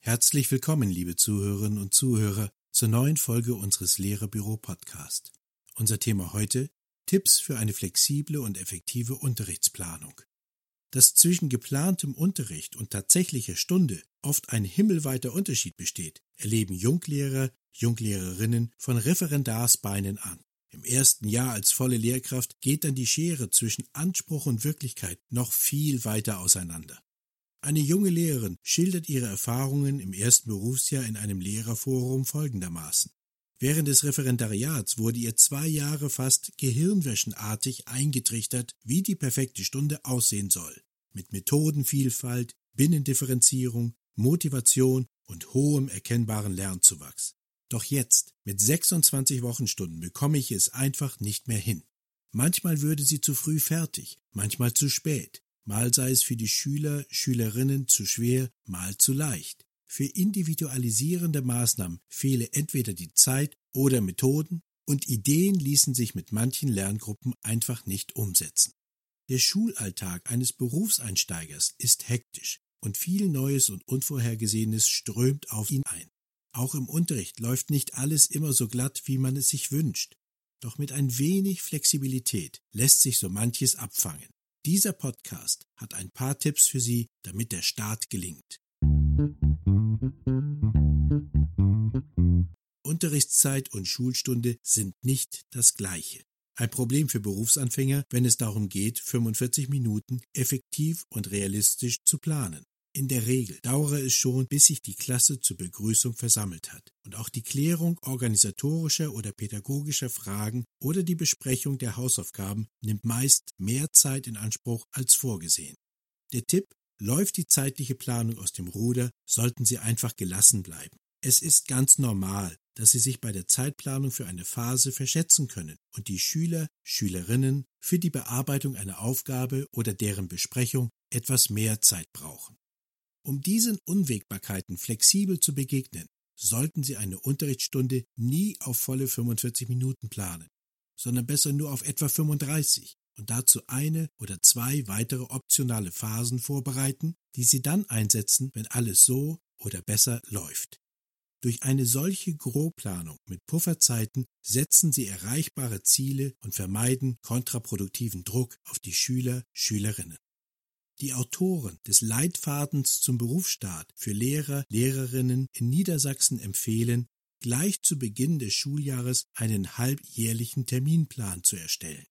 Herzlich willkommen, liebe Zuhörerinnen und Zuhörer, zur neuen Folge unseres Lehrerbüro Podcast. Unser Thema heute Tipps für eine flexible und effektive Unterrichtsplanung. Dass zwischen geplantem Unterricht und tatsächlicher Stunde oft ein himmelweiter Unterschied besteht, erleben Junglehrer, Junglehrerinnen von Referendarsbeinen an. Im ersten Jahr als volle Lehrkraft geht dann die Schere zwischen Anspruch und Wirklichkeit noch viel weiter auseinander. Eine junge Lehrerin schildert ihre Erfahrungen im ersten Berufsjahr in einem Lehrerforum folgendermaßen. Während des Referendariats wurde ihr zwei Jahre fast gehirnwäschenartig eingetrichtert, wie die perfekte Stunde aussehen soll. Mit Methodenvielfalt, Binnendifferenzierung, Motivation und hohem erkennbaren Lernzuwachs. Doch jetzt, mit 26 Wochenstunden, bekomme ich es einfach nicht mehr hin. Manchmal würde sie zu früh fertig, manchmal zu spät, mal sei es für die Schüler, Schülerinnen zu schwer, mal zu leicht. Für individualisierende Maßnahmen fehle entweder die Zeit oder Methoden und Ideen ließen sich mit manchen Lerngruppen einfach nicht umsetzen. Der Schulalltag eines Berufseinsteigers ist hektisch und viel Neues und Unvorhergesehenes strömt auf ihn ein. Auch im Unterricht läuft nicht alles immer so glatt, wie man es sich wünscht. Doch mit ein wenig Flexibilität lässt sich so manches abfangen. Dieser Podcast hat ein paar Tipps für Sie, damit der Start gelingt. Unterrichtszeit und Schulstunde sind nicht das gleiche. Ein Problem für Berufsanfänger, wenn es darum geht, 45 Minuten effektiv und realistisch zu planen. In der Regel dauere es schon, bis sich die Klasse zur Begrüßung versammelt hat. Und auch die Klärung organisatorischer oder pädagogischer Fragen oder die Besprechung der Hausaufgaben nimmt meist mehr Zeit in Anspruch als vorgesehen. Der Tipp, läuft die zeitliche Planung aus dem Ruder, sollten Sie einfach gelassen bleiben. Es ist ganz normal, dass Sie sich bei der Zeitplanung für eine Phase verschätzen können und die Schüler, Schülerinnen für die Bearbeitung einer Aufgabe oder deren Besprechung etwas mehr Zeit brauchen. Um diesen Unwägbarkeiten flexibel zu begegnen, sollten Sie eine Unterrichtsstunde nie auf volle 45 Minuten planen, sondern besser nur auf etwa 35 und dazu eine oder zwei weitere optionale Phasen vorbereiten, die Sie dann einsetzen, wenn alles so oder besser läuft. Durch eine solche Grobplanung mit Pufferzeiten setzen Sie erreichbare Ziele und vermeiden kontraproduktiven Druck auf die Schüler, Schülerinnen. Die Autoren des Leitfadens zum Berufsstaat für Lehrer, Lehrerinnen in Niedersachsen empfehlen, gleich zu Beginn des Schuljahres einen halbjährlichen Terminplan zu erstellen.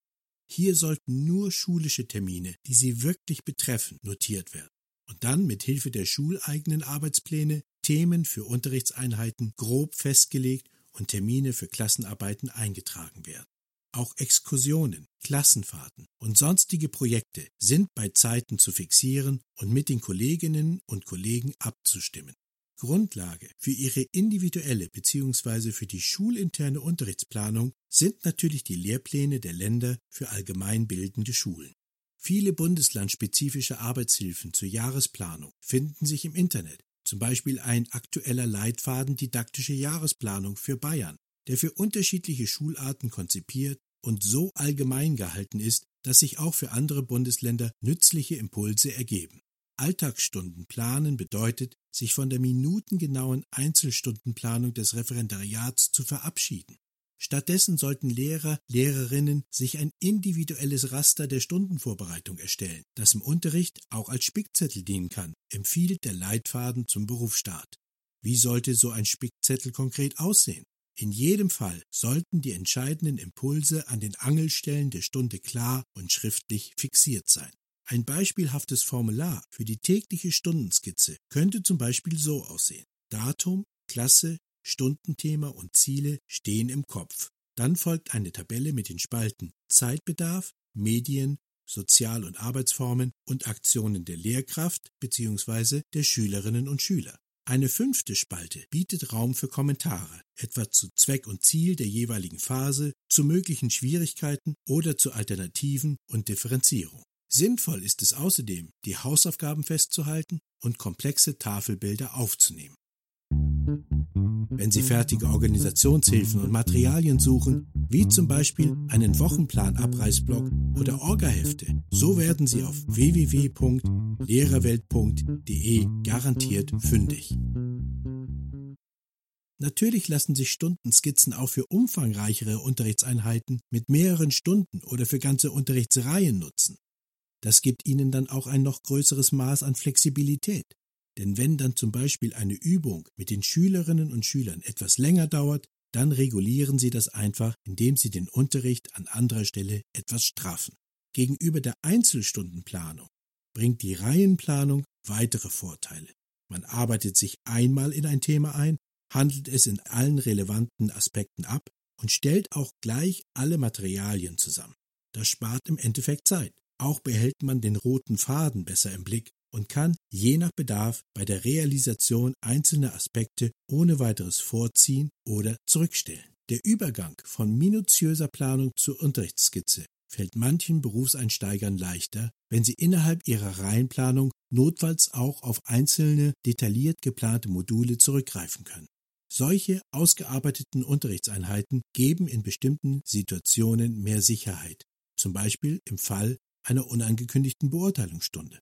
Hier sollten nur schulische Termine, die Sie wirklich betreffen, notiert werden und dann mit Hilfe der schuleigenen Arbeitspläne Themen für Unterrichtseinheiten grob festgelegt und Termine für Klassenarbeiten eingetragen werden. Auch Exkursionen, Klassenfahrten und sonstige Projekte sind bei Zeiten zu fixieren und mit den Kolleginnen und Kollegen abzustimmen. Grundlage für ihre individuelle bzw. für die schulinterne Unterrichtsplanung sind natürlich die Lehrpläne der Länder für allgemeinbildende Schulen. Viele bundeslandspezifische Arbeitshilfen zur Jahresplanung finden sich im Internet, zum Beispiel ein aktueller Leitfaden didaktische Jahresplanung für Bayern, der für unterschiedliche Schularten konzipiert und so allgemein gehalten ist, dass sich auch für andere Bundesländer nützliche Impulse ergeben. Alltagsstunden planen bedeutet, sich von der minutengenauen Einzelstundenplanung des Referendariats zu verabschieden. Stattdessen sollten Lehrer, Lehrerinnen sich ein individuelles Raster der Stundenvorbereitung erstellen, das im Unterricht auch als Spickzettel dienen kann, empfiehlt der Leitfaden zum Berufsstaat. Wie sollte so ein Spickzettel konkret aussehen? In jedem Fall sollten die entscheidenden Impulse an den Angelstellen der Stunde klar und schriftlich fixiert sein. Ein beispielhaftes Formular für die tägliche Stundenskizze könnte zum Beispiel so aussehen. Datum, Klasse, Stundenthema und Ziele stehen im Kopf. Dann folgt eine Tabelle mit den Spalten Zeitbedarf, Medien, Sozial- und Arbeitsformen und Aktionen der Lehrkraft bzw. der Schülerinnen und Schüler. Eine fünfte Spalte bietet Raum für Kommentare, etwa zu Zweck und Ziel der jeweiligen Phase, zu möglichen Schwierigkeiten oder zu Alternativen und Differenzierung. Sinnvoll ist es außerdem, die Hausaufgaben festzuhalten und komplexe Tafelbilder aufzunehmen. Wenn Sie fertige Organisationshilfen und Materialien suchen, wie zum Beispiel einen Wochenplan-Abreißblock oder Orgahefte, so werden Sie auf www.lehrerwelt.de garantiert fündig. Natürlich lassen sich Stundenskizzen auch für umfangreichere Unterrichtseinheiten mit mehreren Stunden oder für ganze Unterrichtsreihen nutzen. Das gibt Ihnen dann auch ein noch größeres Maß an Flexibilität. Denn wenn dann zum Beispiel eine Übung mit den Schülerinnen und Schülern etwas länger dauert, dann regulieren Sie das einfach, indem Sie den Unterricht an anderer Stelle etwas straffen. Gegenüber der Einzelstundenplanung bringt die Reihenplanung weitere Vorteile. Man arbeitet sich einmal in ein Thema ein, handelt es in allen relevanten Aspekten ab und stellt auch gleich alle Materialien zusammen. Das spart im Endeffekt Zeit. Auch behält man den roten Faden besser im Blick und kann je nach Bedarf bei der Realisation einzelner Aspekte ohne weiteres vorziehen oder zurückstellen. Der Übergang von minutiöser Planung zur Unterrichtsskizze fällt manchen Berufseinsteigern leichter, wenn sie innerhalb ihrer Reihenplanung notfalls auch auf einzelne detailliert geplante Module zurückgreifen können. Solche ausgearbeiteten Unterrichtseinheiten geben in bestimmten Situationen mehr Sicherheit, zum Beispiel im Fall einer unangekündigten Beurteilungsstunde.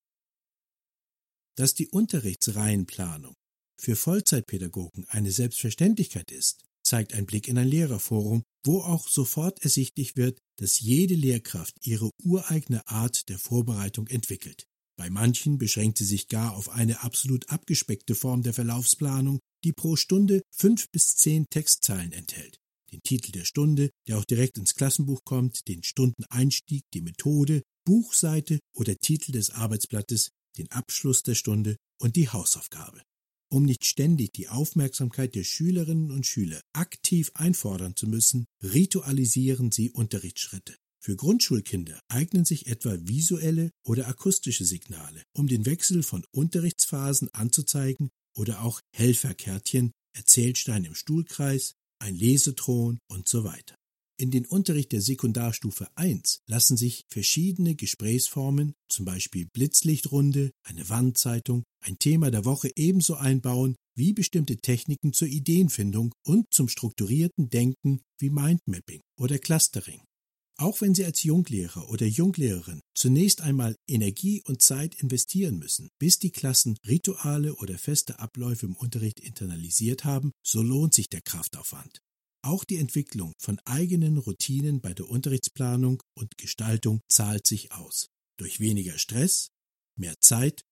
Dass die Unterrichtsreihenplanung für Vollzeitpädagogen eine Selbstverständlichkeit ist, zeigt ein Blick in ein Lehrerforum, wo auch sofort ersichtlich wird, dass jede Lehrkraft ihre ureigene Art der Vorbereitung entwickelt. Bei manchen beschränkt sie sich gar auf eine absolut abgespeckte Form der Verlaufsplanung, die pro Stunde fünf bis zehn Textzeilen enthält. Den Titel der Stunde, der auch direkt ins Klassenbuch kommt, den Stundeneinstieg, die Methode, Buchseite oder Titel des Arbeitsblattes, den Abschluss der Stunde und die Hausaufgabe. Um nicht ständig die Aufmerksamkeit der Schülerinnen und Schüler aktiv einfordern zu müssen, ritualisieren sie Unterrichtsschritte. Für Grundschulkinder eignen sich etwa visuelle oder akustische Signale, um den Wechsel von Unterrichtsphasen anzuzeigen oder auch Helferkärtchen, Erzählstein im Stuhlkreis, ein Lesethron und so weiter. In den Unterricht der Sekundarstufe 1 lassen sich verschiedene Gesprächsformen, zum Beispiel Blitzlichtrunde, eine Wandzeitung, ein Thema der Woche ebenso einbauen wie bestimmte Techniken zur Ideenfindung und zum strukturierten Denken wie Mindmapping oder Clustering. Auch wenn Sie als Junglehrer oder Junglehrerin zunächst einmal Energie und Zeit investieren müssen, bis die Klassen Rituale oder feste Abläufe im Unterricht internalisiert haben, so lohnt sich der Kraftaufwand. Auch die Entwicklung von eigenen Routinen bei der Unterrichtsplanung und Gestaltung zahlt sich aus. Durch weniger Stress, mehr Zeit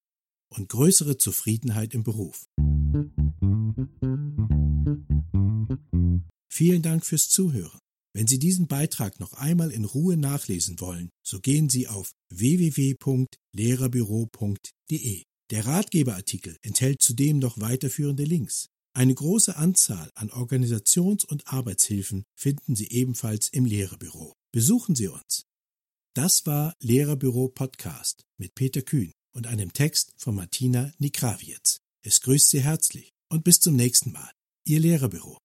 und größere Zufriedenheit im Beruf. Vielen Dank fürs Zuhören. Wenn Sie diesen Beitrag noch einmal in Ruhe nachlesen wollen, so gehen Sie auf www.lehrerbüro.de. Der Ratgeberartikel enthält zudem noch weiterführende Links. Eine große Anzahl an Organisations- und Arbeitshilfen finden Sie ebenfalls im Lehrerbüro. Besuchen Sie uns. Das war Lehrerbüro Podcast mit Peter Kühn und einem Text von Martina Nikravietz. Es grüßt Sie herzlich und bis zum nächsten Mal. Ihr Lehrerbüro.